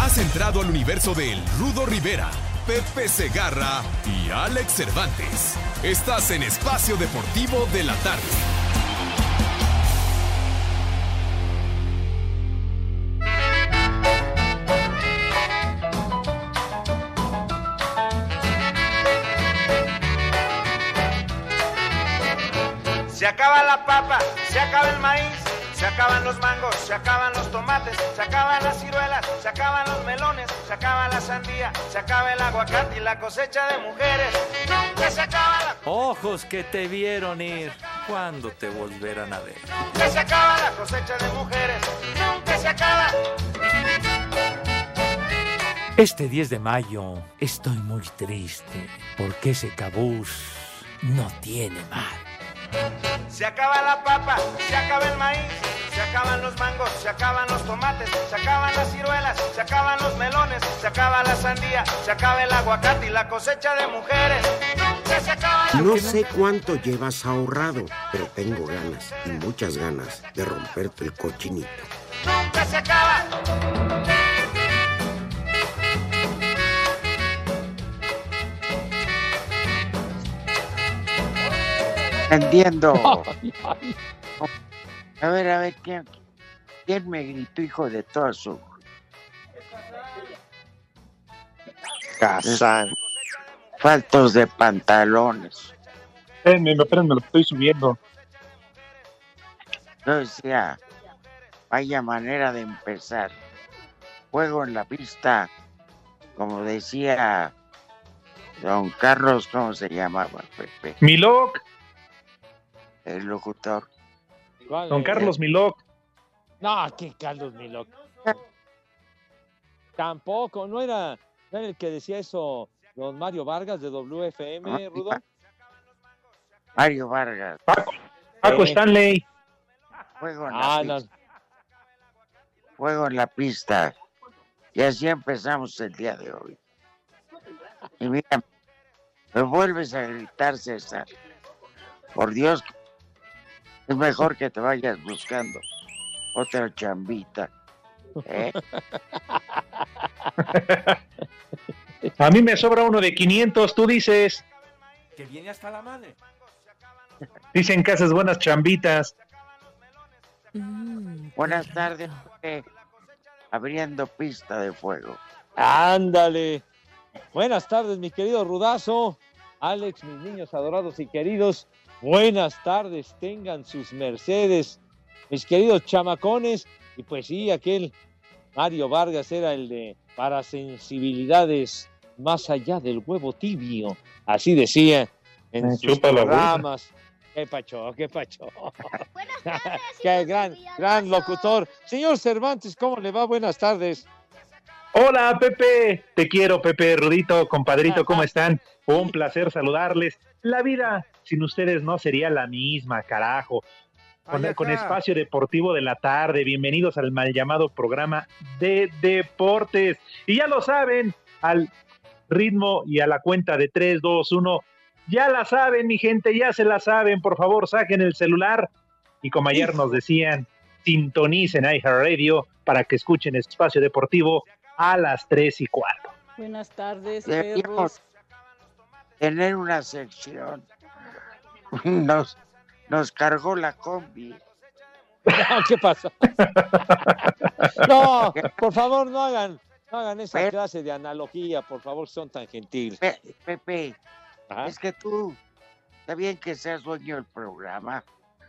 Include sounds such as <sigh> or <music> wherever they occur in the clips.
Has entrado al universo de El Rudo Rivera, Pepe Segarra y Alex Cervantes. Estás en Espacio Deportivo de la Tarde. Se acaba la papa, se acaba el maíz, se acaban los mangos, se acaban los tomates, se acaban las ciruelas, se acaban los melones, se acaba la sandía, se acaba el aguacate y la cosecha de mujeres. Nunca se acaba la... Ojos que te vieron ir, ¿cuándo te volverán a ver? Nunca se acaba la cosecha de mujeres. Nunca se acaba. Este 10 de mayo estoy muy triste porque ese cabús no tiene mar. Se acaba la papa, se acaba el maíz, se acaban los mangos, se acaban los tomates, se acaban las ciruelas, se acaban los melones, se acaba la sandía, se acaba el aguacate y la cosecha de mujeres. Nunca se acaba la... No sé cuánto llevas ahorrado, pero tengo ganas y muchas ganas de romperte el cochinito. Nunca se acaba. Entendiendo. <laughs> A ver, a ver, ¿quién, quién me gritó, hijo de todo su... Casán. Faltos de pantalones. Espérenme, espérenme, lo estoy subiendo. Yo decía, vaya manera de empezar. Juego en la pista, como decía don Carlos, ¿cómo se llamaba, Pepe? Miloc, El locutor. don Carlos Miloc. No, que Carlos Miloc. Tampoco, no era, no era el que decía eso don Mario Vargas de WFM, Rudo. Mario Vargas. Paco, Paco Eh. Stanley. Juego en la Ah, no. pista. Juego en la pista. Y así empezamos el día de hoy. Y mira, me vuelves a gritar, César. Por Dios, es mejor que te vayas buscando otra chambita. ¿eh? A mí me sobra uno de 500, tú dices. Que viene hasta la madre. Dicen que haces buenas chambitas. Buenas tardes, Pepe. abriendo pista de fuego. Ándale. Buenas tardes, mi querido Rudazo. Alex, mis niños adorados y queridos. Buenas tardes, tengan sus mercedes, mis queridos chamacones. Y pues sí, aquel Mario Vargas era el de para sensibilidades más allá del huevo tibio. Así decía en Me sus programas. Qué pacho, qué pacho. <laughs> qué gran, gran locutor. Señor Cervantes, ¿cómo le va? Buenas tardes. Hola, Pepe. Te quiero, Pepe, Rudito, compadrito, ¿cómo están? Un placer saludarles. La vida sin ustedes no sería la misma, carajo. Con, con espacio deportivo de la tarde, bienvenidos al mal llamado programa de deportes. Y ya lo saben, al ritmo y a la cuenta de 3, 2, 1. Ya la saben, mi gente, ya se la saben. Por favor, saquen el celular. Y como ayer nos decían, sintonicen iHeartRadio para que escuchen Espacio Deportivo a las 3 y cuarto. Buenas tardes, perros. tener una sección. <laughs> Nos, nos cargó la combi. <laughs> ¿Qué pasó? <laughs> No, por favor, no hagan, no hagan esa clase de analogía, por favor, son tan gentiles. Pe- Pepe, es que tú, está bien que seas dueño del programa.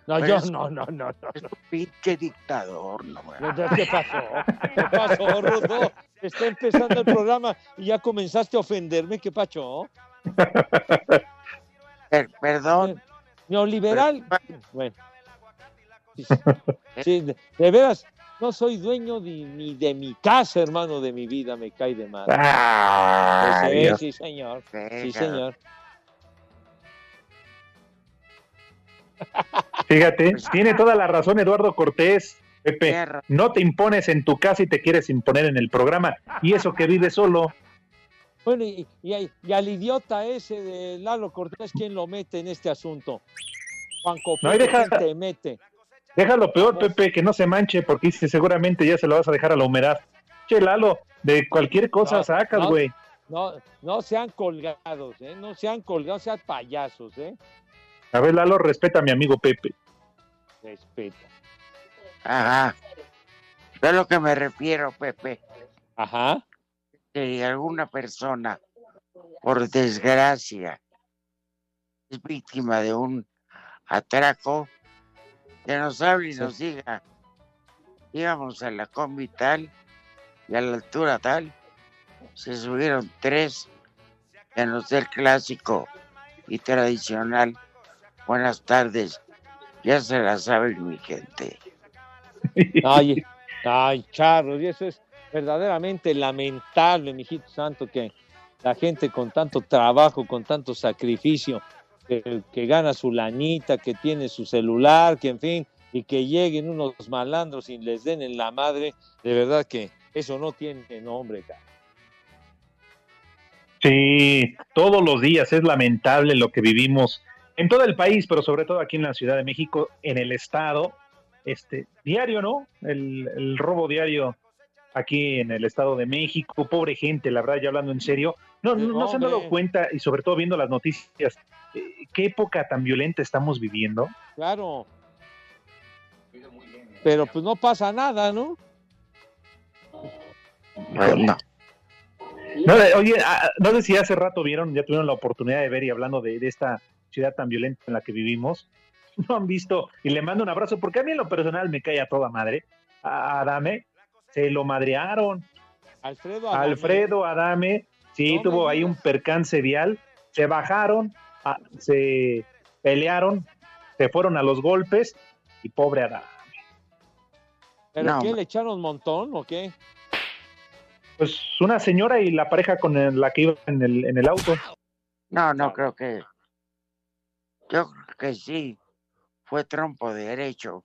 No, yo no, no, no, no. Es un pinche dictador, no ¿Qué pasó? ¿Qué pasó, Rudo? Está empezando el programa y ya comenzaste a ofenderme, ¿qué? Per- Perdón, Neoliberal. Bueno. <laughs> Sí, sí, de, de veras, no soy dueño ni, de mi casa, hermano, de mi vida, me cae de madre. Pues sí, sí, señor. Sí, señor. Fíjate, pues, tiene toda la razón Eduardo Cortés. Pepe, no te impones en tu casa y te quieres imponer en el programa. Y eso que vive solo. Bueno, y, al idiota ese de Lalo Cortés, ¿quién lo mete en este asunto? Juan no, deja, te mete? Déjalo peor, Pepe, que no se manche, porque seguramente ya se lo vas a dejar a la humedad. Che, Lalo, de cualquier cosa sacas, güey. No, no, sean colgados, ¿eh? No sean colgados, sean payasos, ¿eh? A ver, Lalo, respeta a mi amigo Pepe. Respeta. Ajá. De lo que me refiero, Pepe. Ajá. Que alguna persona, por desgracia, es víctima de un atraco, que nos hable y nos diga, íbamos a la combi tal y a la altura tal, se subieron tres en el hotel clásico y tradicional. Buenas tardes, ya se la saben mi gente. <laughs> Ay, ay, Charlos, y eso es verdaderamente lamentable, mijito santo, que la gente con tanto trabajo, con tanto sacrificio, que, gana su lanita, que tiene su celular, que en fin, y que lleguen unos malandros y les den en la madre, de verdad que eso no tiene nombre, cara. Sí, todos los días es lamentable lo que vivimos en todo el país, pero sobre todo aquí en la Ciudad de México, en el estado, este diario, ¿no? El robo diario aquí en el Estado de México, pobre gente, la verdad, ya hablando en serio, no, no, se han dado cuenta y sobre todo viendo las noticias, eh, qué época tan violenta estamos viviendo. Claro. Pero pues no pasa nada, ¿no? no. oye, ah, no sé si hace rato vieron, ya tuvieron la oportunidad de ver y hablando de, de esta ciudad tan violenta en la que vivimos, <laughs> no han visto, y le mando un abrazo, porque a mí en lo personal me cae a toda madre, a Adame, se lo madrearon. Alfredo Adame. Alfredo Adame, sí, tuvo ahí un percance vial, se bajaron, se pelearon, se fueron a los golpes y pobre Adame. ¿Pero qué? ¿Le echaron un montón o qué? Pues una señora y la pareja con la que iba en el, en el auto. No, no creo que. Yo creo que sí. Fue trompo de derecho.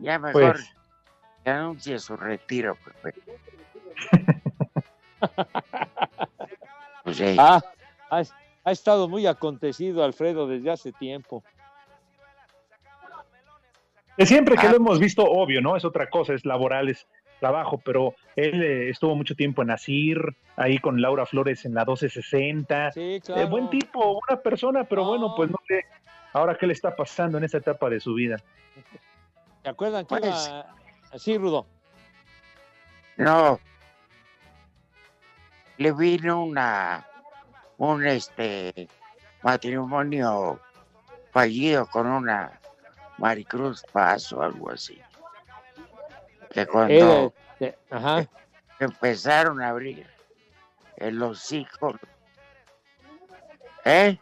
Ya mejor pues. que anuncie su retiro, Pepe. <laughs> pues, ah, ha, estado muy acontecido, Alfredo, desde hace tiempo. De siempre que lo ah. hemos visto, obvio, ¿no? Es otra cosa, es laboral, es trabajo, pero él eh, estuvo mucho tiempo en Asir, ahí con Laura Flores en la 1260. Sí, eh, claro. buen tipo, buena persona, pero bueno, pues no sé ahora qué le está pasando en esta etapa de su vida. ¿Se acuerdan que pues, así, Rudo? No. Le vino una un este matrimonio fallido con una Maricruz Paz o algo así. Que cuando empezaron a abrir el hocico, ¿eh?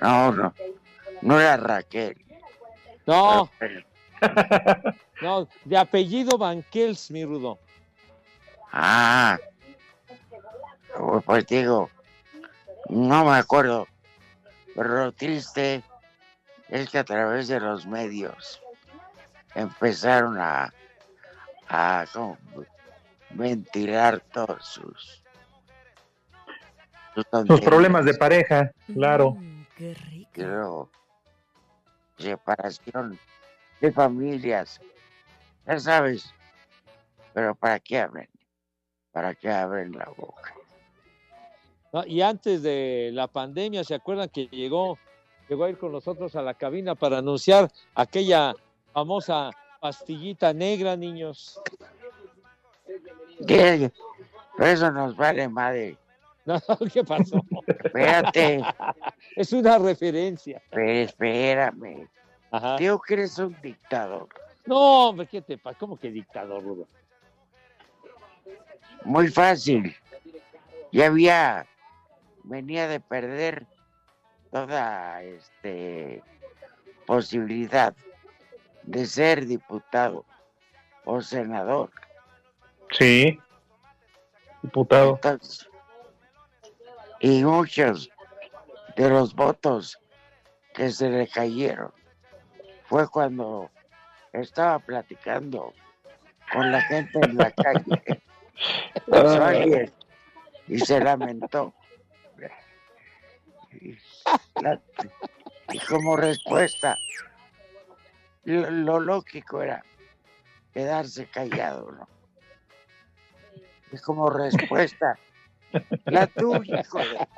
No, no. No era Raquel. No. <laughs> no, de apellido Banquels, mi rudo. Ah. Pues digo, no me acuerdo. Pero lo triste es que a través de los medios empezaron a, a ventilar todos sus sus problemas de pareja, claro. Mm, qué rico. separación de familias, ya sabes. Pero ¿para qué abren? ¿Para qué abren la boca? y antes de la pandemia, ¿se acuerdan que llegó, llegó a ir con nosotros a la cabina para anunciar aquella famosa pastillita negra, niños? ¿Qué? Eso nos vale madre. <laughs> No, ¿qué pasó? Espérate. Es una referencia. Pero espérame. Ajá. Digo que eres un dictador. No, hombre, ¿qué te pasa? ¿Cómo que dictador, Rudo? Muy fácil. Ya había, venía de perder toda este posibilidad de ser diputado o senador. Sí, diputado. Entonces, y muchos de los votos que se le cayeron fue cuando estaba platicando con la gente en la calle. <laughs> Pasó alguien y se lamentó. Y, la- y como respuesta, lo, lo lógico era quedarse callado, ¿no? Y como respuesta, la tuya, hijo de...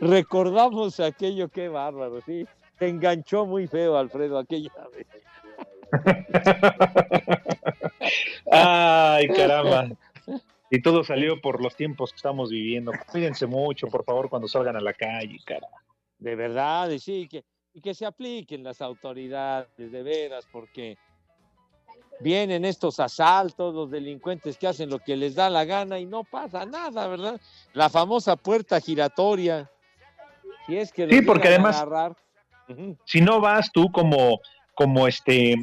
Recordamos aquello, qué bárbaro, sí. Te enganchó muy feo, Alfredo, aquella vez. Ay, caramba. Y todo salió por los tiempos que estamos viviendo. Cuídense mucho, por favor, cuando salgan a la calle, cara. De verdad, y sí, que, y que se apliquen las autoridades, de veras, porque vienen estos asaltos, los delincuentes que hacen lo que les da la gana y no pasa nada, ¿verdad? La famosa puerta giratoria. Si es que Sí, porque además- agarrar. Si no vas tú como, como este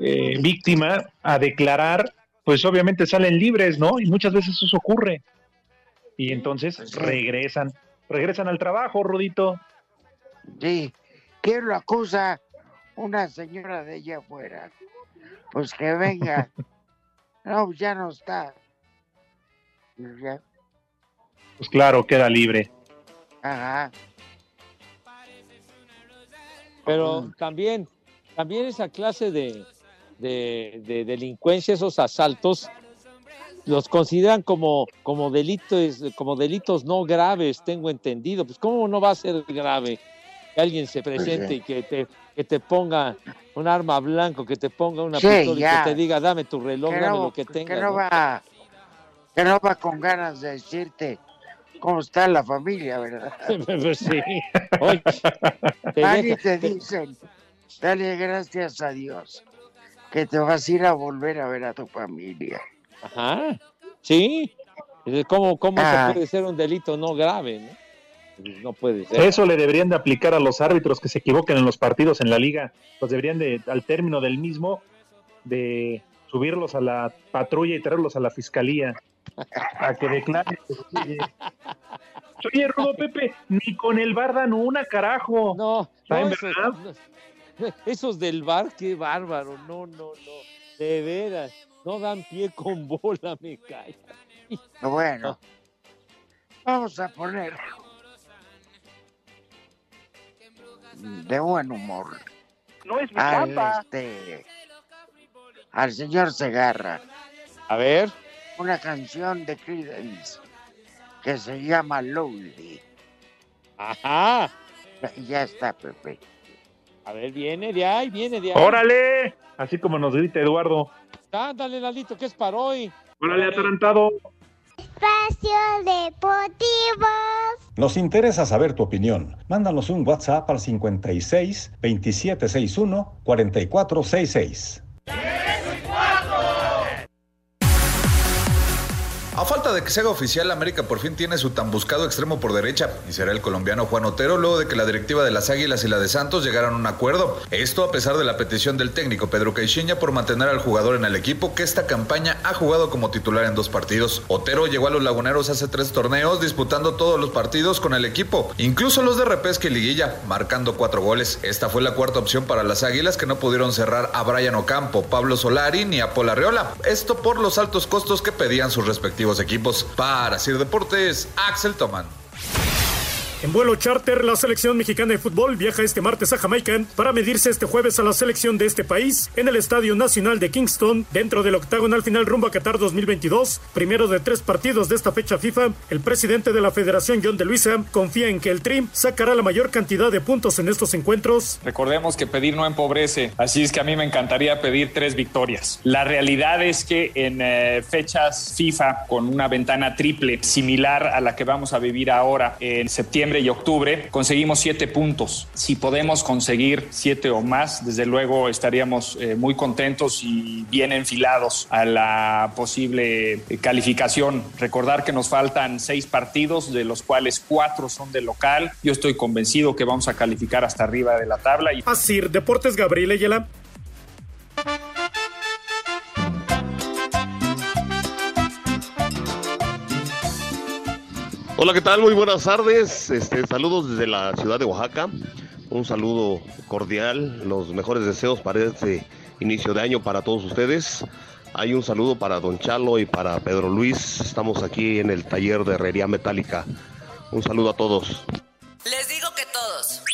eh, víctima a declarar, pues obviamente salen libres, ¿no? Y muchas veces eso ocurre. Y entonces Pues regresan, regresan al trabajo, Rudito. Sí, ¿quién lo acusa? Una señora de allá afuera. Pues que venga. No, ya no está. Pues ya, Pues claro, queda libre. Ajá. Pero Mm. también, también esa clase de, de, de delincuencia, esos asaltos, los consideran como, como delitos, como delitos no graves, tengo entendido. Pues cómo no va a ser grave que alguien se presente sí. y que te, que te ponga un arma blanco, que te ponga una Sí, pistola y que te diga dame tu reloj, Que dame no, lo que que tengas. no ¿no? va, que no va con ganas de decirte cómo está la familia, ¿verdad? <laughs> Pues sí. Oye, te Ahí te dicen, dale gracias a Dios que te vas a ir a volver a ver a tu familia. Ajá, sí. ¿Cómo, cómo eso Ah. puede ser un delito no grave? ¿no? No puede ser. Eso le deberían de aplicar a los árbitros que se equivoquen en los partidos en la liga. Los deberían de, al término del mismo, de subirlos a la patrulla y traerlos a la fiscalía a que declaren. Oye, Oye, Rudo Pepe, ni con el bar dan una, carajo. No, no, ¿en esos, verdad? no, esos del bar, qué bárbaro. No, no, no. De veras, no dan pie con bola, me cae. Bueno, vamos a poner de buen humor No es mi al, chamba. este, al señor Segarra A ver, una canción de Creedence que se llama Lonely. ajá. Ya está, Pepe. A ver, viene de ahí, viene de ahí. ¡Órale! Así como nos grita Eduardo. Ándale, Lalito, que es para hoy. ¡Órale, atarantado! Espacio Deportivo. Nos interesa saber tu opinión. Mándanos un WhatsApp al 56 2761 4466. A falta de que se haga oficial, América por fin tiene su tan buscado extremo por derecha y será el colombiano Juan Otero luego de que la directiva de las Águilas y la de Santos llegaran a un acuerdo. Esto a pesar de la petición del técnico Pedro Caixinha por mantener al jugador en el equipo que esta campaña ha jugado como titular en dos partidos. Otero llegó a los Laguneros hace tres torneos disputando todos los partidos con el equipo, incluso los de repesca y liguilla, marcando cuatro goles. Esta fue la cuarta opción para las Águilas que no pudieron cerrar a Brian Ocampo, Pablo Solari ni a Paul Arreola. Esto por los altos costos que pedían sus respectivos equipos. Para Sir Deportes, Axel Toman. En vuelo charter, la selección mexicana de fútbol viaja este martes a Jamaica para medirse este jueves a la selección de este país en el Estadio Nacional de Kingston, dentro del octagonal final rumbo a Qatar 2022. Primero de tres partidos de esta fecha FIFA, el presidente de la Federación, John de Luisa, confía en que el Trim sacará la mayor cantidad de puntos en estos encuentros. Recordemos que pedir no empobrece, así es que a mí me encantaría pedir tres victorias. La realidad es que en eh, fechas FIFA con una ventana triple similar a la que vamos a vivir ahora en septiembre, septiembre y octubre conseguimos siete puntos. Si podemos conseguir siete o más, desde luego estaríamos eh, muy contentos y bien enfilados a la posible eh, calificación. Recordar que nos faltan seis partidos, de los cuales cuatro son de local. Yo estoy convencido que vamos a calificar hasta arriba de la tabla. Y... Así, Deportes Gabriel Ayala. Hola, ¿qué tal? Muy buenas tardes. Este, saludos desde la ciudad de Oaxaca. Un saludo cordial, los mejores deseos para este inicio de año para todos ustedes. Hay un saludo para Don Chalo y para Pedro Luis. Estamos aquí en el taller de herrería metálica. Un saludo a todos. Les digo que todos.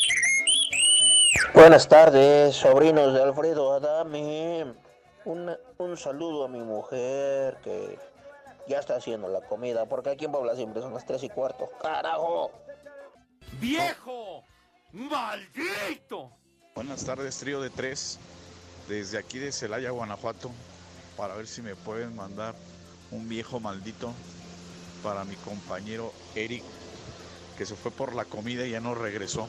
Buenas tardes, sobrinos de Alfredo Adame. Un, un saludo a mi mujer que ya está haciendo la comida, porque aquí en Puebla siempre son las tres y cuarto. ¡Carajo! ¡Viejo! ¡Maldito! Buenas tardes, trío de tres, desde aquí de Celaya, Guanajuato, para ver si me pueden mandar un viejo maldito para mi compañero Eric, que se fue por la comida y ya no regresó.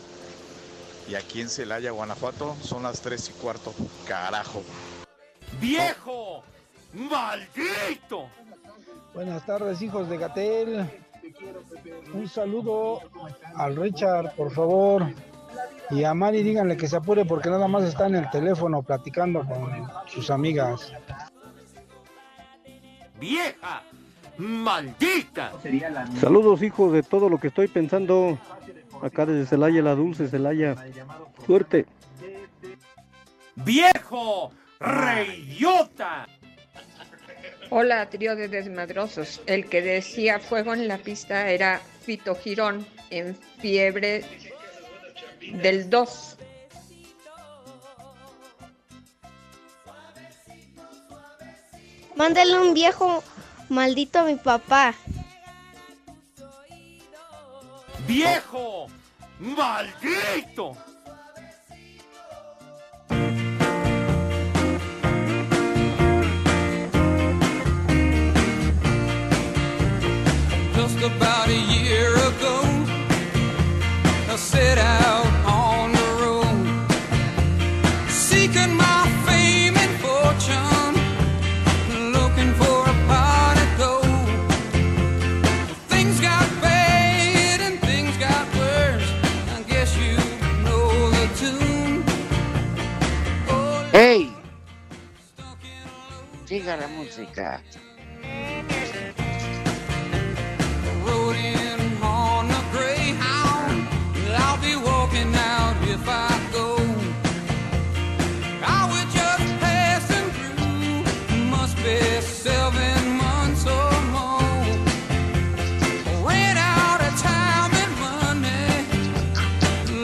Y aquí en Celaya, Guanajuato, son las tres y cuarto. ¡Carajo! ¡Viejo! ¡Maldito! Buenas tardes, hijos de Gatel. Un saludo al Richard, por favor. Y a Mari díganle que se apure porque nada más está en el teléfono platicando con sus amigas. ¡Vieja! ¡Maldita! Saludos, hijos, de todo lo que estoy pensando. Acá desde Celaya, la dulce Celaya. Suerte. ¡Viejo! ¡Reidiota! Hola, trío de desmadrosos. El que decía fuego en la pista era Fito Girón en fiebre del 2. Mándale un viejo maldito a mi papá. ¡Viejo! ¡Maldito! Money.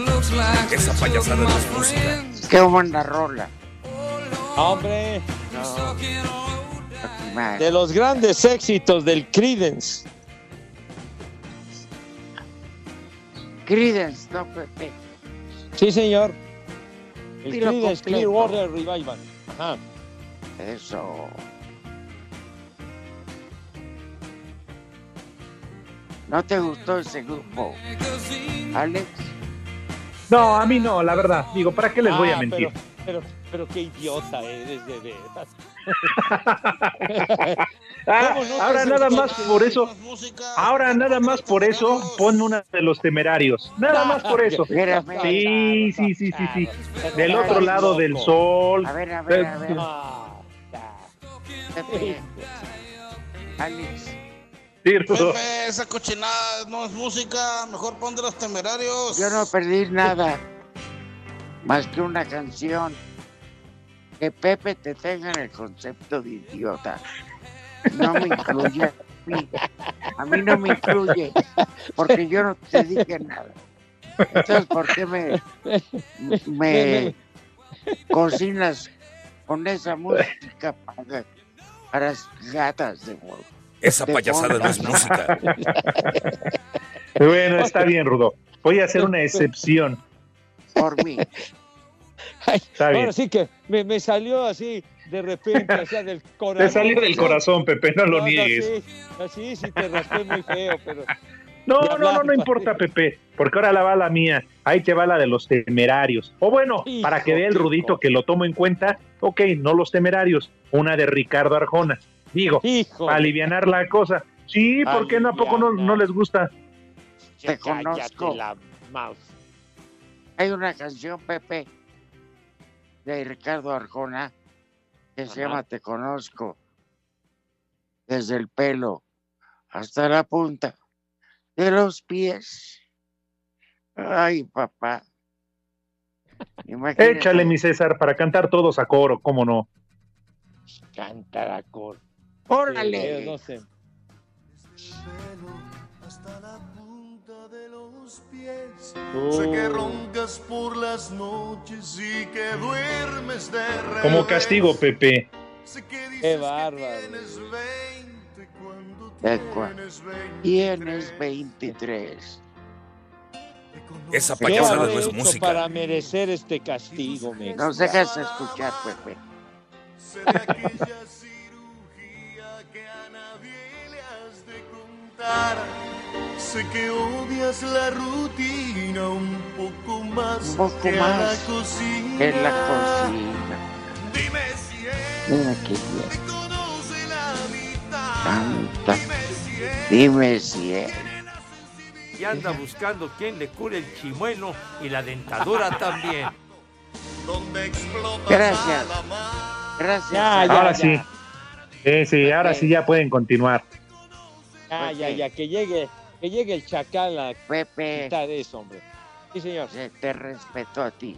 Looks like Esa payasada no my es música. ¡Qué buena rola! Hombre, Man. de los grandes éxitos del Credence. Creedence, no Pepe. Sí, señor. El completo. Clearwater Revival. Ajá. Eso. ¿No te gustó ese grupo? Alex. No, a mí no, la verdad. Digo, ¿para qué les voy a Ah, mentir? Pero, pero, pero qué idiota eres, de veras. <laughs> Ah, ¿Cómo no te ahora nada más por eso, ahora nada más por eso, pon una de los temerarios. Nada más por eso. Sí, sí, sí, sí, sí. Del otro lado del sol. A ver, a ver, a ver. Pepe. Alex. Sí, Rudo. Pepe, esa cochinada no es música, mejor pon de los temerarios. Yo no perdí nada. Más que una canción. Que Pepe te tenga en el concepto de idiota. No me incluye a mí. A mí no me incluye. Porque yo no te dije nada. Entonces, ¿por qué me, me cocinas con esa música para, para las gatas de huevo? Esa De payasada no es música. Bueno, está bien, Rudo. Voy a hacer una excepción. Por mí. <laughs> Está bien. Ahora sí que me, me salió así de repente, o sea, del <laughs> corazón. Te salió del corazón, Pepe, no lo No, niegues. sí, así sí te raspé muy feo, pero No, no, no, no importa, Pepe. porque ahora la va la mía. Ahí te va la de los temerarios. O bueno, Hijo, para que vea el rudito que lo tomo en cuenta, ok, no los temerarios, una de Ricardo Arjona. Digo, Hijo. para alivianar la cosa. Sí, ¿por qué no? ¿A poco no, no les gusta? Te conozco. La mouse. Hay una canción, Pepe, de Ricardo Arjona, que se llama Te conozco. Desde el pelo hasta la punta de los pies. Ay, papá. Imagínate. Échale, mi César, para cantar todos a coro, ¿cómo no? Cantar a cor. Órale. no sé. Sé que roncas por las noches y que duermes de revés. Como castigo, Pepe. Sé que dices Qué que bárbaro. tienes 20 cuando tienes 23. Tienes 23. Esa ¿Qué payasada habré no es hecho música. para merecer este castigo? Nos dejas escuchar, Pepe. Sé que que odias la rutina un poco más Un poco que a más la cocina. En la cocina. Dime si él Mira qué bien. te conoce la mitad. Canta. Dime si él Dime si es. Y anda buscando quien le cure el chimuelo y la dentadura <laughs> también. donde explota Gracias. la mar. Gracias. Ya, ya, Ahora ya. sí. Sí, sí, ahora sí ya pueden continuar. Ya, ya, ya, que llegue, que llegue el chacal a Pepe, quitar eso, hombre. Sí, señor. se te respeto a ti.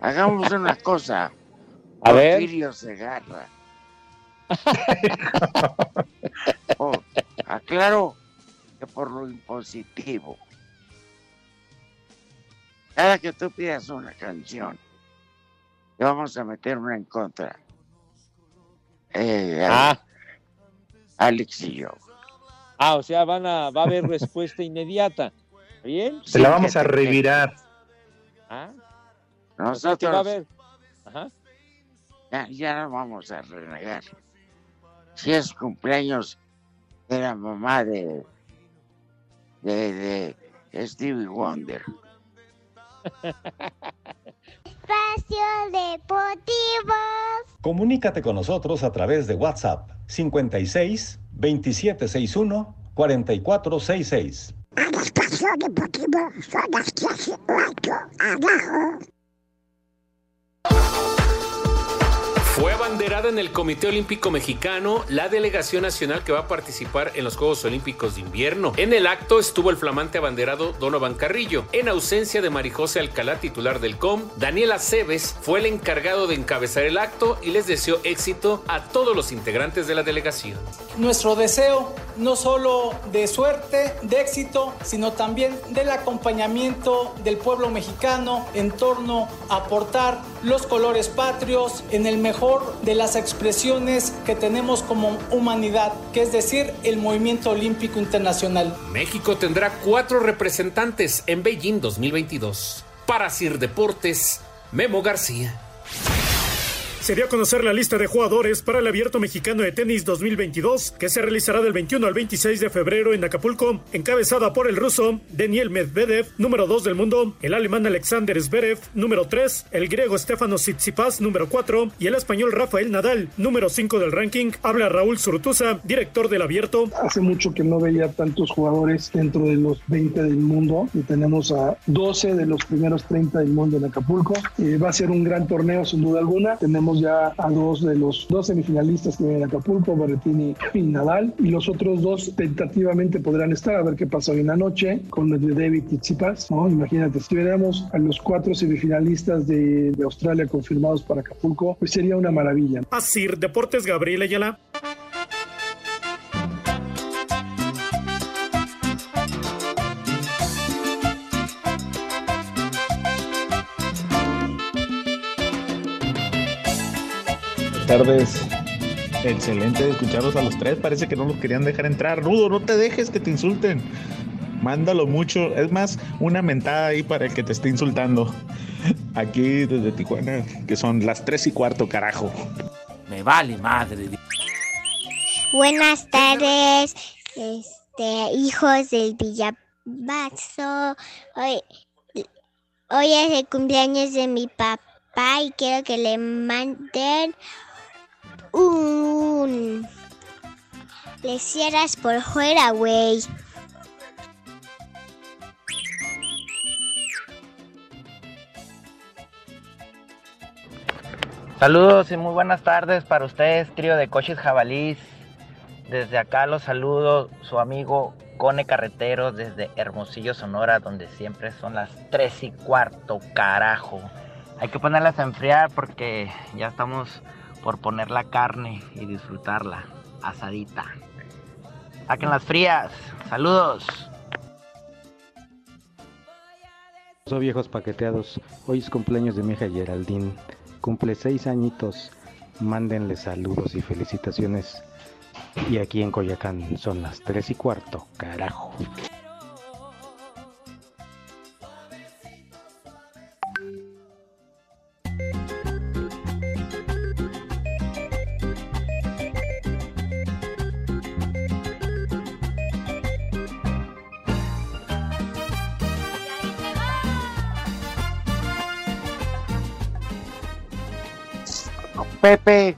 Hagamos una cosa. A ver. Porfirio Segarra. <laughs> Oh, aclaro que por lo impositivo. Cada que tú pidas una canción, le vamos a meter una en contra. Eh, Ah, Alex y yo. ah, o sea, van a, va a haber respuesta inmediata. ¿Bien? Se la vamos a revirar. Ah, o sea que va a Nosotros haber. Ajá. ya, ya no vamos a renegar. Si es cumpleaños de la mamá de, de, de Stevie Wonder. <laughs> Espacio Deportivo. Comunícate con nosotros a través de WhatsApp 56 2761 4466. Espacio Deportivo son las 18 abajo. Fue abanderada en el Comité Olímpico Mexicano la delegación nacional que va a participar en los Juegos Olímpicos de Invierno. En el acto estuvo el flamante abanderado Donovan Carrillo. En ausencia de Marijose Alcalá, titular del COM, Daniela Cebes fue el encargado de encabezar el acto y les deseó éxito a todos los integrantes de la delegación. Nuestro deseo no solo de suerte, de éxito, sino también del acompañamiento del pueblo mexicano en torno a aportar los colores patrios en el mejor de las expresiones que tenemos como humanidad, que es decir, el movimiento olímpico internacional. México tendrá cuatro representantes en Beijing 2022. Para Sir Deportes, Memo García. Se a conocer la lista de jugadores para el Abierto Mexicano de Tenis 2022, que se realizará del 21 al 26 de febrero en Acapulco, encabezada por el ruso Daniel Medvedev, número 2 del mundo, el alemán Alexander Zverev, número 3, el griego Stefanos Tsitsipas, número 4, y el español Rafael Nadal, número 5 del ranking. Habla Raúl Zurutuza, director del Abierto. Hace mucho que no veía tantos jugadores dentro de los 20 del mundo y tenemos a 12 de los primeros 30 del mundo en Acapulco. Eh, va a ser un gran torneo sin duda alguna. Tenemos ya a dos de los dos semifinalistas que vienen a Acapulco, Berrettini y Nadal, y los otros dos tentativamente podrán estar a ver qué pasa hoy en la noche con David y Tsitsipas. ¿no? Imagínate, si tuviéramos a los cuatro semifinalistas de, de Australia confirmados para Acapulco, pues sería una maravilla. Asir Deportes Gabriel Ayala. Tardes. Excelente escucharlos a los tres. Parece que no los querían dejar entrar. Rudo, no te dejes que te insulten. Mándalo mucho. Es más, una mentada ahí para el que te esté insultando. Aquí desde Tijuana, que son las tres y cuarto, carajo. Me vale madre. Buenas tardes. Es- este, hijos del Villabazo. Hoy, hoy es el cumpleaños de mi papá y quiero que le manden un... Le cierras por fuera, güey. Saludos y muy buenas tardes para ustedes, trío de coches jabalís. Desde acá los saludo su amigo Cone Carreteros desde Hermosillo, Sonora, donde siempre son las 3 y cuarto, carajo. Hay que ponerlas a enfriar porque ya estamos por poner la carne y disfrutarla asadita. Saquen las frías. Saludos. Soy viejos paqueteados. Hoy es cumpleaños de mi hija Geraldine. Cumple seis añitos. Mándenle saludos y felicitaciones. Y aquí en Coyacán son las tres y cuarto. Carajo. Pepe.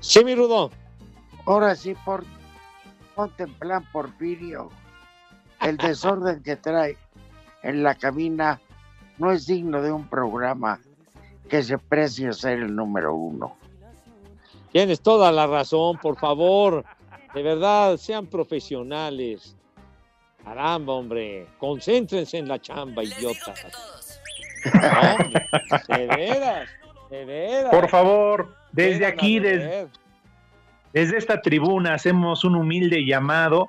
Sí, mi Rudo. Ahora sí, por, ponte en plan Porfirio. El desorden que trae en la cabina no es digno de un programa que se precia ser el número uno. Tienes toda la razón, por favor. De verdad, sean profesionales. Caramba, hombre. Concéntrense en la chamba, idiotas. Hombre, de veras, de veras. Por favor, desde aquí, des- desde esta tribuna, hacemos un humilde llamado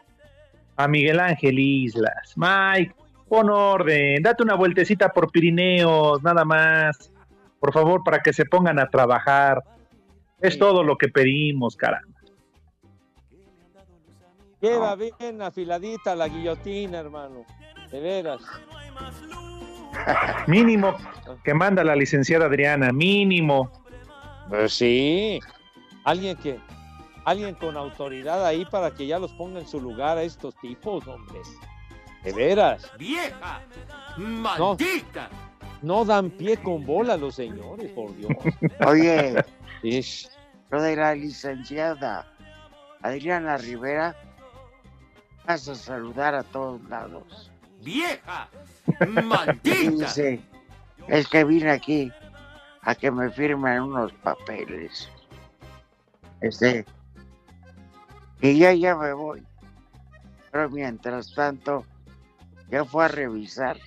a Miguel Ángel Islas. Mike, pon orden, date una vueltecita por Pirineos, nada más. Por favor, para que se pongan a trabajar. Es todo lo que pedimos, caramba. Queda bien afiladita la guillotina, hermano. De veras. <laughs> Mínimo que manda la licenciada Adriana, mínimo. Pues sí. Alguien que, alguien con autoridad ahí para que ya los ponga en su lugar a estos tipos, hombres. De veras. ¡Vieja! ¡Maldita! No dan pie con bola los señores, por Dios. Oye, Ish. lo de la licenciada Adriana Rivera, vas a saludar a todos lados. ¡Vieja! ¡Maldita! dice, es que vine aquí a que me firmen unos papeles. Este, y ya ya me voy. Pero mientras tanto, ya fue a revisar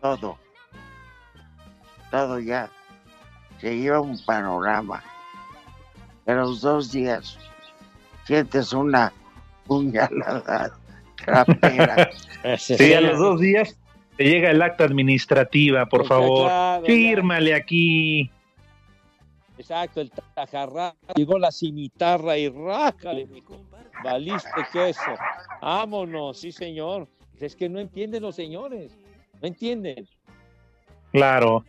todo. Todo ya. Se lleva un panorama. De los dos días sientes una puñalada trapera. <laughs> Sí, a los dos días te llega el acta administrativa, por favor. Fírmale aquí. Exacto, el tajarra. Llegó la cimitarra y rájale, mijo. Valiste queso. Vámonos, sí, señor. Es que no entienden los señores. No entienden. Claro.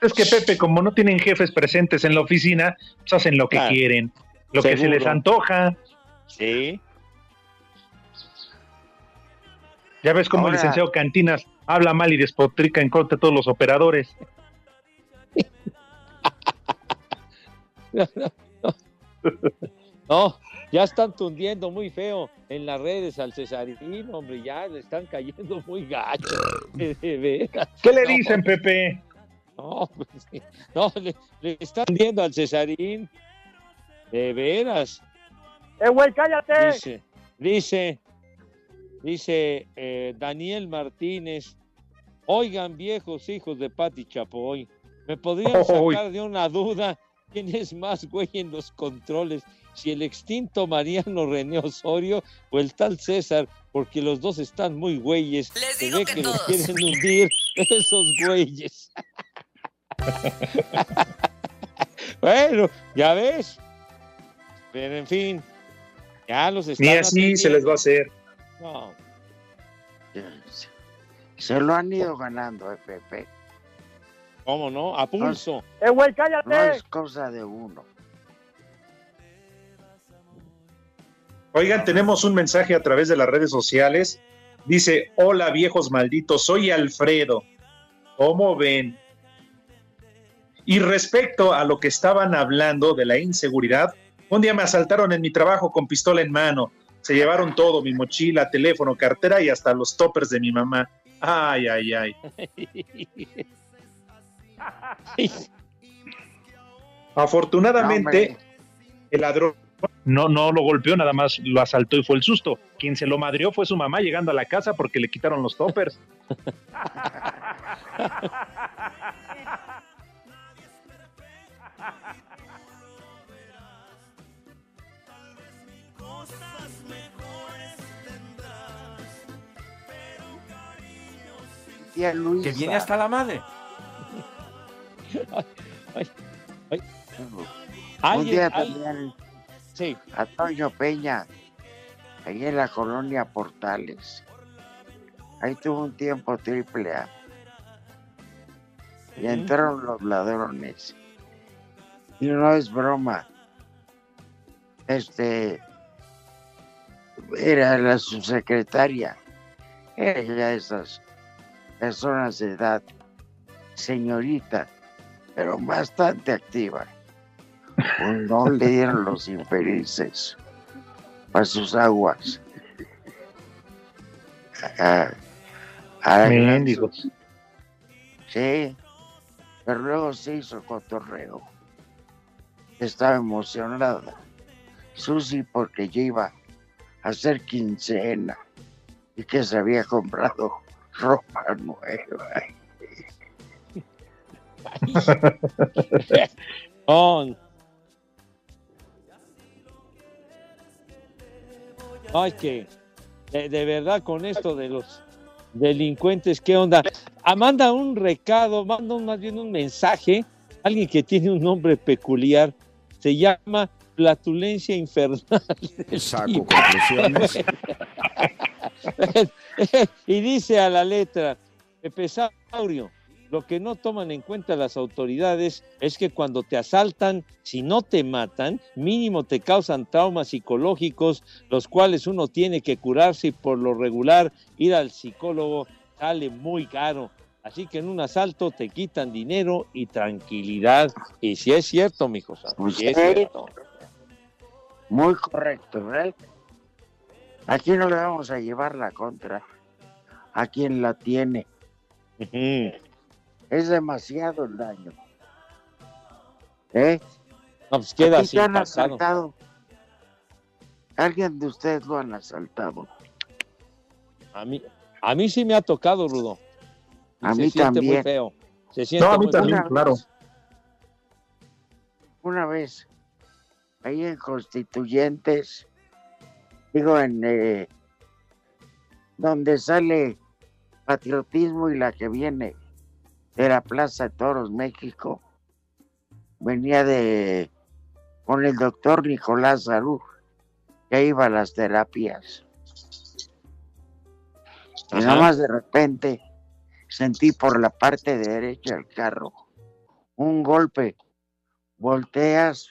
Es que Pepe, como no tienen jefes presentes en la oficina, pues hacen lo que Claro. quieren, lo que se les antoja. Sí. Ya ves cómo el Ahora- licenciado Cantinas habla mal y despotrica en contra de todos los operadores. No, ya están tundiendo muy feo en las redes al Cesarín, hombre, ya le están cayendo muy gacho. De veras. ¿Qué le No, dicen, Pepe? No, pues, no le, le están viendo al Cesarín. De veras. ¡Eh, güey, cállate! Dice, dice, dice eh, Daniel Martínez. Oigan, viejos hijos de Pati Chapoy, ¿me podrían sacar de una duda quién es más güey en los controles? Si el extinto Mariano René Osorio o el tal César, porque los dos están muy güeyes. Se ve que, los quieren hundir <laughs> esos güeyes. <laughs> bueno, ya ves. Pero en fin, ya los están Ni así se les va a hacer. No, Se lo han ido ganando, eh, Pepe. ¿Cómo no? A pulso. ¡Eh, güey, cállate! No es cosa de uno. Oigan, tenemos un mensaje a través de las redes sociales. Dice, hola viejos malditos, soy Alfredo. ¿Cómo ven? Y respecto a lo que estaban hablando de la inseguridad, un día me asaltaron en mi trabajo con pistola en mano. Se llevaron todo, mi mochila, teléfono, cartera y hasta los toppers de mi mamá. Ay, ay, ay. Afortunadamente, el ladrón no, no lo golpeó, nada más lo asaltó y fue el susto. Quien se lo madrió fue su mamá llegando a la casa porque le quitaron los toppers. <laughs> Tía Luisa. Que viene hasta la madre. <laughs> Un día también Sí. a Toño Peña, ahí en la colonia Portales. Ahí tuvo un tiempo triple A. Y entraron los ladrones. Y no es broma. Este era la subsecretaria. Era ya esas personas de edad, señorita, pero bastante activa. No le dieron los infelices a sus aguas. A, a. Sí, pero luego se hizo cotorreo. Estaba emocionada. Susi porque ya iba a hacer quincena y que se había comprado ropa nueva. <laughs> On. Ay, que de, de verdad con esto de los delincuentes, ¿qué onda? Ah, manda un recado, manda un- más bien un mensaje, alguien que tiene un nombre peculiar, se llama Flatulencia Infernal. Saco conclusiones. <laughs> <laughs> y dice a la letra, Pepe Saurio, lo que no toman en cuenta las autoridades es que cuando te asaltan, si no te matan, mínimo te causan traumas psicológicos, los cuales uno tiene que curarse y por lo regular ir al psicólogo sale muy caro. Así que en un asalto te quitan dinero y tranquilidad. Y si es cierto, mijo, Pues si es cierto. Muy correcto, ¿verdad? Aquí no le vamos a llevar la contra a quien la tiene. Es demasiado el daño. ¿Eh? No, pues queda ¿A así te han pasado. asaltado? ¿Alguien de ustedes lo han asaltado? A mí, a mí sí me ha tocado, Rudo. Y A se mí siente muy también. feo. Se siente No, a mí muy también, feo. claro. Una vez, ahí en Constituyentes, digo, en eh, donde sale Patriotismo y la que viene de la Plaza de Toros México, venía de con el doctor Nicolás Salud, que iba a las terapias. Y nada más de repente sentí por la parte derecha del carro un golpe. Volteas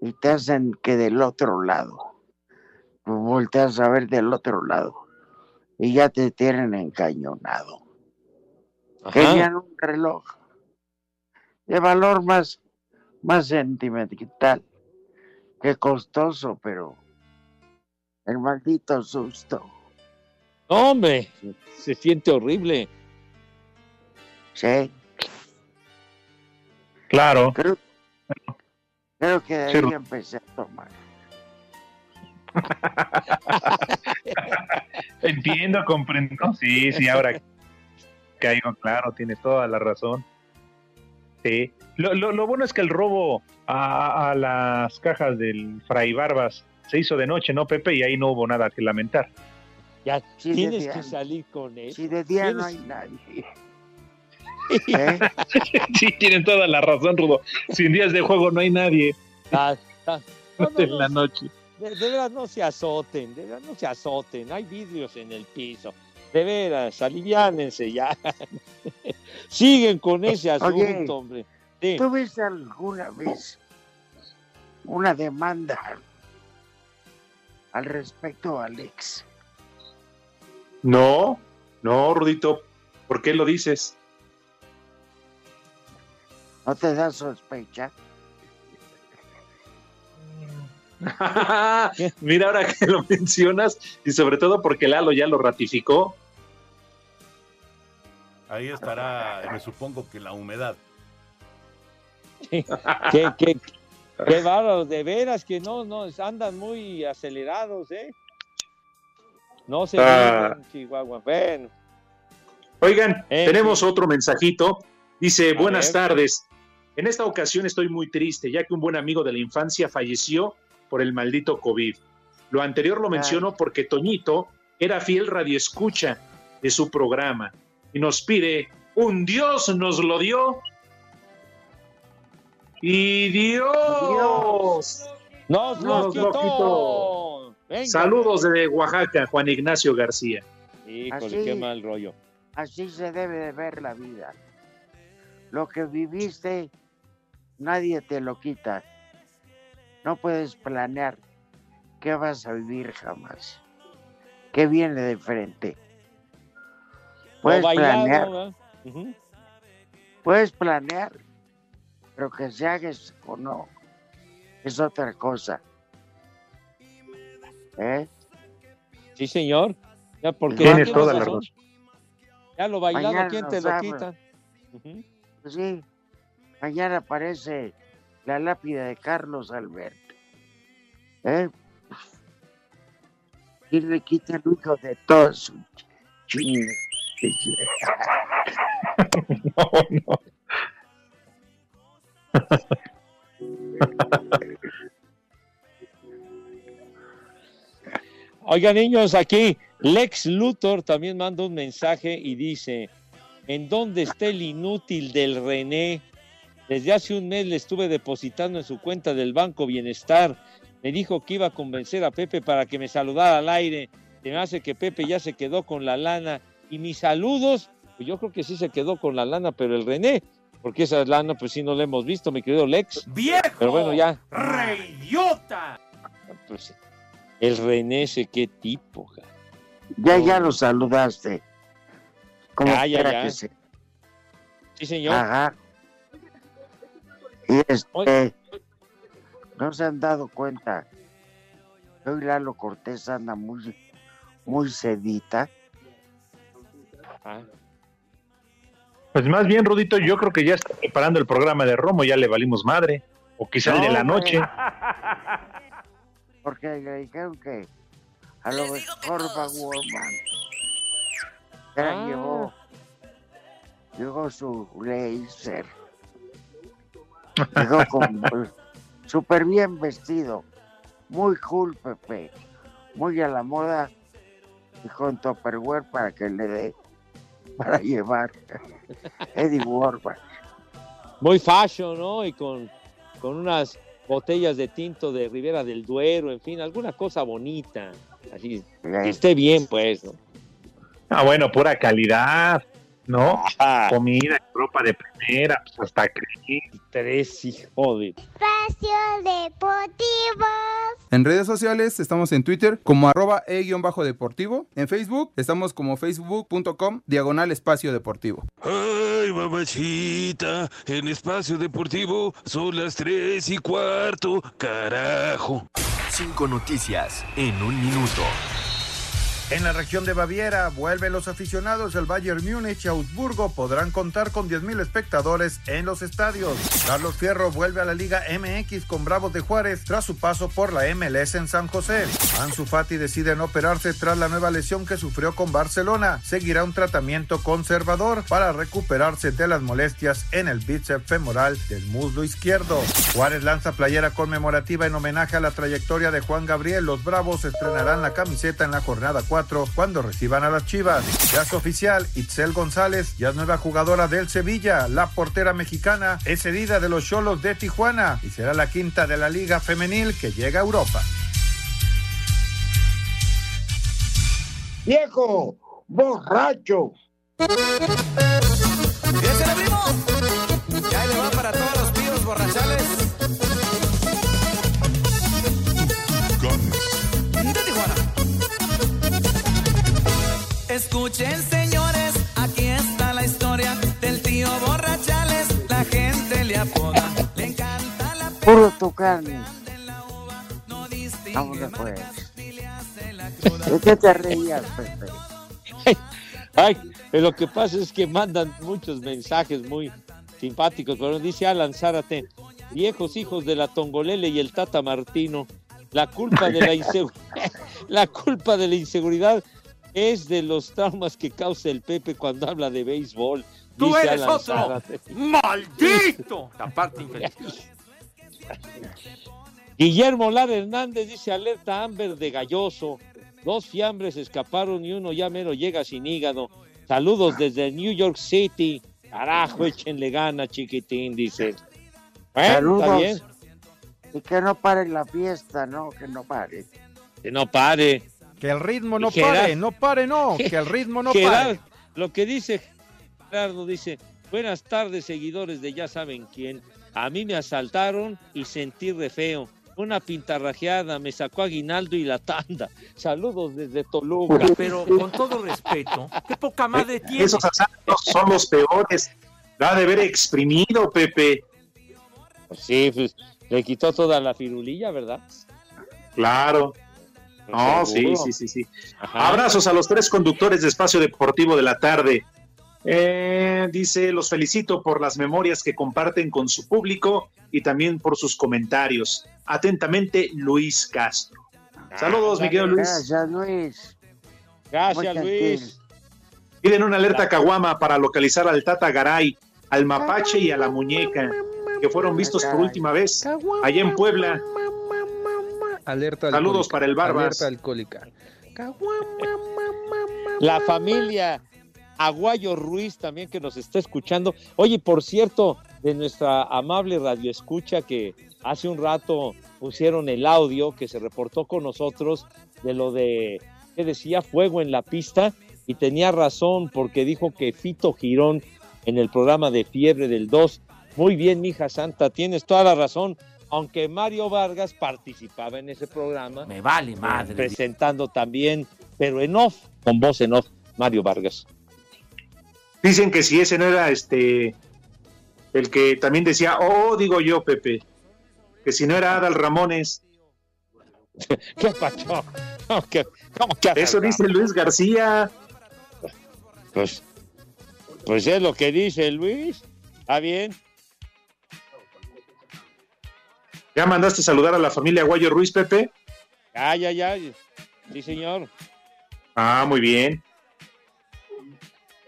y te hacen que del otro lado. Volteas a ver del otro lado y ya te tienen encañonado. Querían un reloj de valor más, más sentimental que costoso, pero el maldito susto. Hombre, se siente horrible. Sí. Claro. Creo, creo que de ahí empecé a tomar. <laughs> Entiendo, comprendo. Sí, sí, ahora caigo, claro, tiene toda la razón. Sí. Lo, lo- lo bueno es que el robo a, a las cajas del Fray Barbas se hizo de noche, ¿no, Pepe? Y ahí no hubo nada que lamentar. Ya Sí, tienes día. que salir con él. Si de día no hay nadie. <laughs> ¿Eh? <laughs> sí, tienen toda la razón, Rudo. Sin días de juego no hay nadie Ah, ah. No, no, en la noche. De, de veras no se azoten, de veras no se azoten, hay vidrios en el piso. De veras, aliviánense ya. <laughs> Siguen con ese asunto, Oye, hombre. Sí. ¿Tú viste alguna vez una demanda al respecto, Alex? No, no, Rudito, ¿por qué lo dices? ¿No te da sospecha? <laughs> Mira ahora que lo mencionas y sobre todo porque Lalo ya lo ratificó. Ahí estará, me supongo que la humedad. qué, qué, qué bárbaros, de veras que no, no, andan muy acelerados, ¿eh? No se Ah. Chihuahua. Bueno, Oigan, Eh, tenemos otro mensajito. Dice, A buenas ver. tardes. En esta ocasión estoy muy triste, ya que un buen amigo de la infancia falleció por el maldito COVID. Lo anterior lo menciono porque Toñito era fiel radioescucha de su programa y nos pide, un Dios nos lo dio. Y Dios, nos, nos lo quitó. Venga. Saludos desde Oaxaca, Juan Ignacio García. Híjole, Así. qué mal rollo. Así se debe de ver la vida. Lo que viviste, nadie te lo quita. No puedes planear qué vas a vivir jamás. ¿Qué viene de frente? Puedes bailado, planear, puedes planear, pero que se hagas o no, es otra cosa. ¿Eh? Sí, señor. Ya porque Tienes toda la razón. Ya lo bailado, Mañana ¿quién te lo habla. quita? Pues sí, mañana aparece la lápida de Carlos Alberto. ¿Eh? Y le quita el hijo de todos su chingue. <laughs> No, no. Oiga, niños, aquí Lex Luthor también manda un mensaje y dice: ¿En dónde está el inútil del René? Desde hace un mes le estuve depositando en su cuenta del Banco Bienestar. Me dijo que iba a convencer a Pepe para que me saludara al aire. Se me hace que Pepe ya se quedó con la lana. Y mis saludos, pues yo creo que sí se quedó con la lana, pero el René, porque esa lana, pues sí no la hemos visto, mi querido Lex. ¡Viejo! Pero bueno, ya. ¡Reidiota! Pues, el René, ese qué tipo, ja. Ya, ya lo saludaste. Como Ya, ya, que sea. Sí, señor. Ajá. Y este, no se han dado cuenta. Hoy Lalo Cortés anda muy, muy sedita. Ah, Pues más bien, Rudito, yo creo que ya está preparando el programa de Romo, ya le valimos madre. O quizá el de la No, noche. Porque le dijeron que a lo mejor va Woman. Ya Ah. llevó, llegó su laser. Llegó <laughs> con súper bien vestido. Muy cool, Pepe. Muy a la moda. Y con Tupperware para que le dé para llevar. <laughs> Eddie Warman. Muy fashion, ¿no? Y con, con unas botellas de tinto de Ribera del Duero, en fin, alguna cosa bonita. Así, que esté bien, pues, ¿no? Ah, bueno, pura calidad, ¿no? Ah. Comida, ropa de primera, pues hasta creí. Tres, hijo de... Espacio Deportivo. En redes sociales estamos en Twitter como arroba e-deportivo. En Facebook estamos como facebook.com diagonal espacio deportivo. Ay, mamachita, en espacio deportivo son las tres y cuarto, carajo. Cinco noticias en un minuto. En la región de Baviera, vuelven los aficionados del Bayern Múnich y Augsburgo podrán contar con 10.000 espectadores en los estadios. Carlos Fierro vuelve a la Liga MX con Bravos de Juárez tras su paso por la MLS en San José. Ansu Fati decide no operarse tras la nueva lesión que sufrió con Barcelona. Seguirá un tratamiento conservador para recuperarse de las molestias en el bíceps femoral del muslo izquierdo. Juárez lanza playera conmemorativa en homenaje a la trayectoria de Juan Gabriel. Los Bravos estrenarán la camiseta en la jornada 4 cuando reciban a las Chivas. Ya es oficial, Itzel González ya es nueva jugadora del Sevilla. La portera mexicana es herida de los Cholos de Tijuana y será la quinta de la Liga Femenil que llega a Europa. ¡Viejo! ¡Borracho! ¡Ese Escuchen, señores, aquí está la historia del tío Borrachales. La gente le apoda, le encanta la Puro tucán. Vámonos pues. <laughs> ¿De qué te reías, Pepe? <laughs> Ay, pero lo que pasa es que mandan muchos mensajes muy simpáticos, pero dice Alan Zárate, viejos hijos de la Tongolele y el Tata Martino, la culpa de la <laughs> inseguridad, la culpa de la inseguridad es de los traumas que causa el Pepe cuando habla de béisbol. ¡Tú dice eres Alan otro! Zárate. ¡Maldito! La parte infeliz. <laughs> Guillermo Lara Hernández dice alerta Amber de Galloso. Dos fiambres escaparon y uno ya mero llega sin hígado. Saludos desde New York City. Carajo, échenle gana, chiquitín, dice. Bueno, está bien. Saludos. Y que no pare la fiesta, ¿no? Que no pare. Que no pare. <laughs> Que el ritmo no Gerard- pare, no pare, no. Que el ritmo no Gerard- pare. Lo que dice Gerardo dice, buenas tardes seguidores de ya saben quién. A mí me asaltaron y sentí re feo. Una pintarrajeada, me sacó aguinaldo y la tanda. <laughs> Saludos desde Toluca. Pero con todo respeto, qué poca madre <laughs> tiene. Esos asaltos son los peores. La de haber exprimido, Pepe. Sí, pues le quitó toda la firulilla, ¿verdad? Claro. No, sí, Seguro. sí, sí, sí. Ajá. Abrazos a los tres conductores de Espacio Deportivo de la tarde. Eh, dice, los felicito por las memorias que comparten con su público y también por sus comentarios. Atentamente, Luis Castro. Saludos, mi querido Luis. Gracias, Luis. Gracias, Luis. Piden una alerta Caguama para localizar al Tata Garay, al Mapache y a la Muñeca, que fueron vistos por última vez allá en Puebla. Alerta Saludos alcohólica. para el Barbas. Alerta alcohólica. La familia Aguayo Ruiz también que nos está escuchando. Oye, por cierto, de nuestra amable radio escucha que hace un rato pusieron el audio que se reportó con nosotros de lo de que decía fuego en la pista y tenía razón porque dijo que Fito Girón en el programa de Fiebre del 2. Muy bien, mija santa, tienes toda la razón. Aunque Mario Vargas participaba en ese programa. Me vale madre. Presentando también, pero en off, con voz en off, Mario Vargas. Dicen que si ese no era este el que también decía, oh, digo yo, Pepe, que si no era Adal Ramones. <laughs> ¿Qué pacho? ¿Cómo que, cómo que Eso dice Luis García. Pues, pues es lo que dice Luis. Está bien. ¿Ya mandaste saludar a la familia Guayo Ruiz, Pepe? Ya, ya, ya. Sí, señor. Ah, muy bien.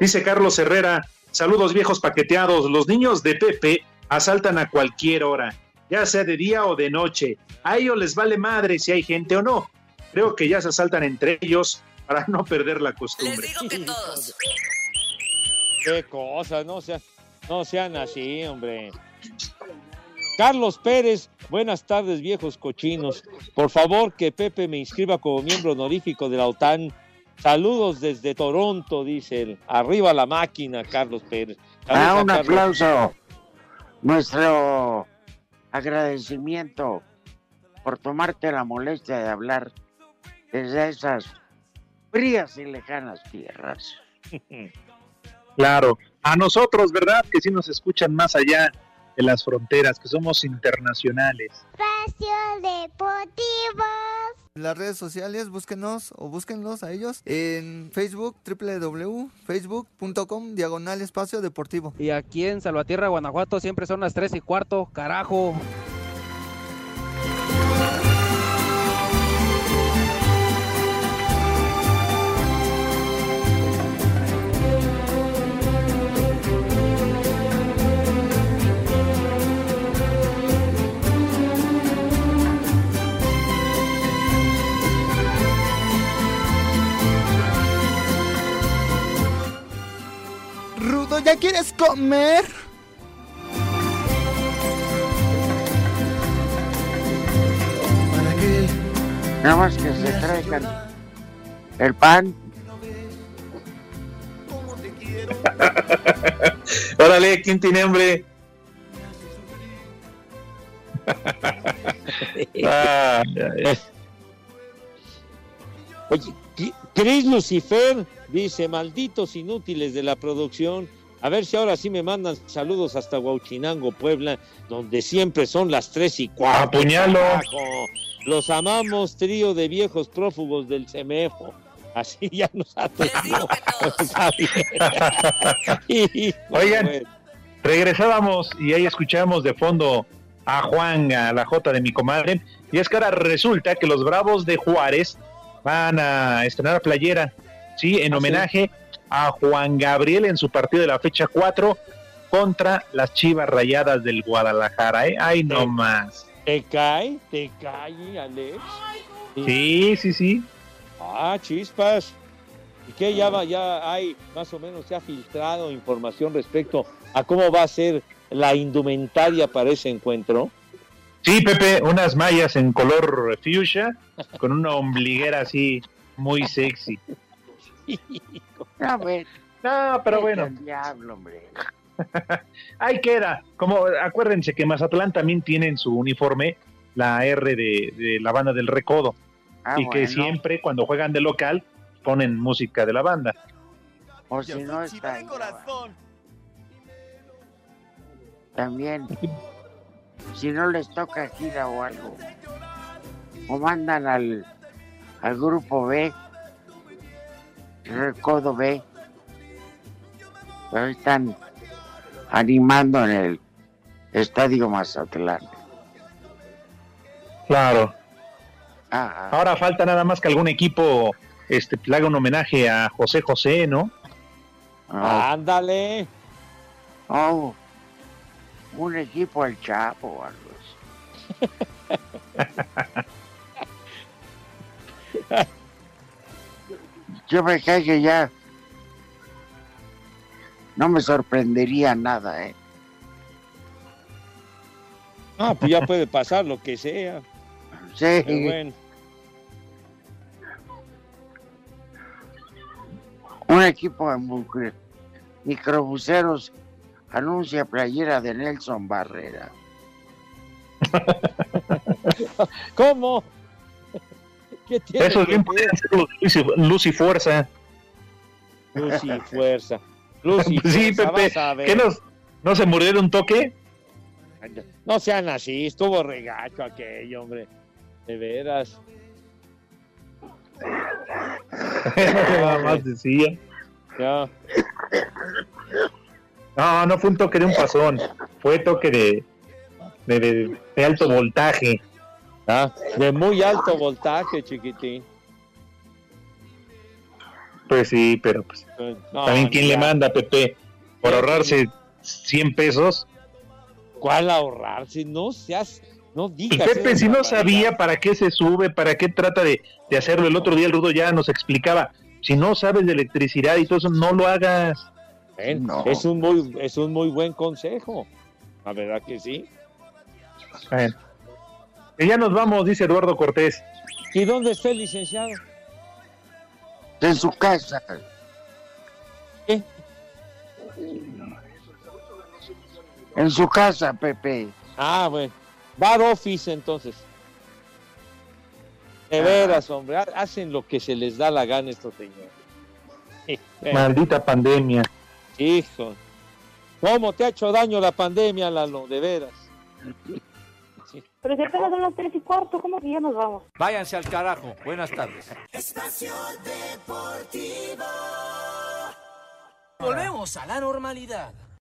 Dice Carlos Herrera, saludos viejos paqueteados, los niños de Pepe asaltan a cualquier hora, ya sea de día o de noche. A ellos les vale madre si hay gente o no. Creo que ya se asaltan entre ellos para no perder la costumbre. digo que todos. Qué cosa, no sean, no sean así, hombre. Carlos Pérez, buenas tardes, viejos cochinos. Por favor, que Pepe me inscriba como miembro honorífico de la OTAN. Saludos desde Toronto, dice él. Arriba la máquina, Carlos Pérez. Saludos Ah, a un Carlos. aplauso. Nuestro agradecimiento por tomarte la molestia de hablar desde esas frías y lejanas tierras. <laughs> Claro, a nosotros, ¿verdad? Que sí nos escuchan más allá de las fronteras, que somos internacionales. Espacio Deportivo. En las redes sociales, búsquenos o búsquenlos a ellos en Facebook, www.facebook.com, diagonal espacio deportivo. Y aquí en Salvatierra, Guanajuato, siempre son las 3 y cuarto, carajo. ¿Ya quieres comer? ¿Para qué? Nada más que se traigan el pan. <laughs> Órale, ¿quién tiene hambre? <laughs> Ah, Oye, ¿qué, Cris Lucifer dice, malditos inútiles de la producción. A ver si ahora sí me mandan saludos hasta Huauchinango, Puebla, donde siempre son las tres y cuatro. Apuñalo. Los amamos, trío de viejos prófugos del CEMEFO. Así ya nos atendió. <laughs> <laughs> Hijo, Oigan, regresábamos y ahí escuchamos de fondo a Juan, a la Jota de mi comadre. Y es que ahora resulta que los Bravos de Juárez van a estrenar playera, sí, en ¿Ah, homenaje a Juan Gabriel en su partido de la fecha 4 contra las Chivas Rayadas del Guadalajara. ¿eh? Ay, no más. ¿Te cae? ¿Te cae, Alex? Sí, sí, sí. Ah, chispas. ¿Y qué ya, va, ya hay más o menos se ha filtrado información respecto a cómo va a ser la indumentaria para ese encuentro? Sí, Pepe, unas mallas en color fuchsia con una ombliguera así muy sexy. <laughs> No, bueno. No, pero bueno. El diablo, hombre. <laughs> Ahí queda. Como acuérdense que Mazatlán también tiene en su uniforme la R de, de la banda del Recodo. Ah, y que siempre cuando juegan de local ponen música de la banda. O si no está ahí, También, si no les toca gira o algo, o mandan al, al grupo B, Recodo B, pero están animando en el Estadio Mazatlán. Claro. Ah, Ahora falta nada más que algún equipo este, le haga un homenaje a José José, ¿no? Ándale. Oh, un equipo al Chapo o algo así. Yo me que ya no me sorprendería nada, ¿eh? Ah, pues ya puede pasar lo que sea. Sí. Pero bueno. Un equipo de microbuseros anuncia playera de Nelson Barrera. <laughs> ¿Cómo? ¿Qué tiene Eso que bien luz y, luz y fuerza. Luz y fuerza. Luz y <laughs> sí, fuerza, Pepe. vas a ver. ¿Qué nos, no se murió un toque? No sean así, estuvo regacho aquello, hombre. De veras. <laughs> Nada más decía. Ya. No, no fue un toque de un pasón. Fue toque de, de, de- de alto voltaje. Ah, de muy alto voltaje, chiquitín. Pues sí, pero pues, No, también quién le manda, Pepe, por ahorrarse 100 pesos. ¿Cuál ahorrar? Si no seas, no Y digas. Pepe, si no sabía para qué se sube, para qué trata de, de hacerlo, el otro día el Rudo ya nos explicaba. Si no sabes de electricidad y todo eso, no lo hagas. Ven, Es un muy, es un muy buen consejo. La verdad que sí. Bueno. Que ya nos vamos, dice Eduardo Cortés. ¿Y dónde está el licenciado? En su casa. ¿Qué? En su casa, Pepe. Ah, bueno. Bad Office, entonces. De veras, hombre. ha- Hacen lo que se les da la gana estos señores. <laughs> Maldita pandemia. Hijo. ¿Cómo te ha hecho daño la pandemia, Lalo? De veras. <laughs> Pero si apenas son las tres y cuarto, ¿cómo que ya nos vamos? Váyanse al carajo. Buenas tardes. Espacio Deportivo. Volvemos a la normalidad.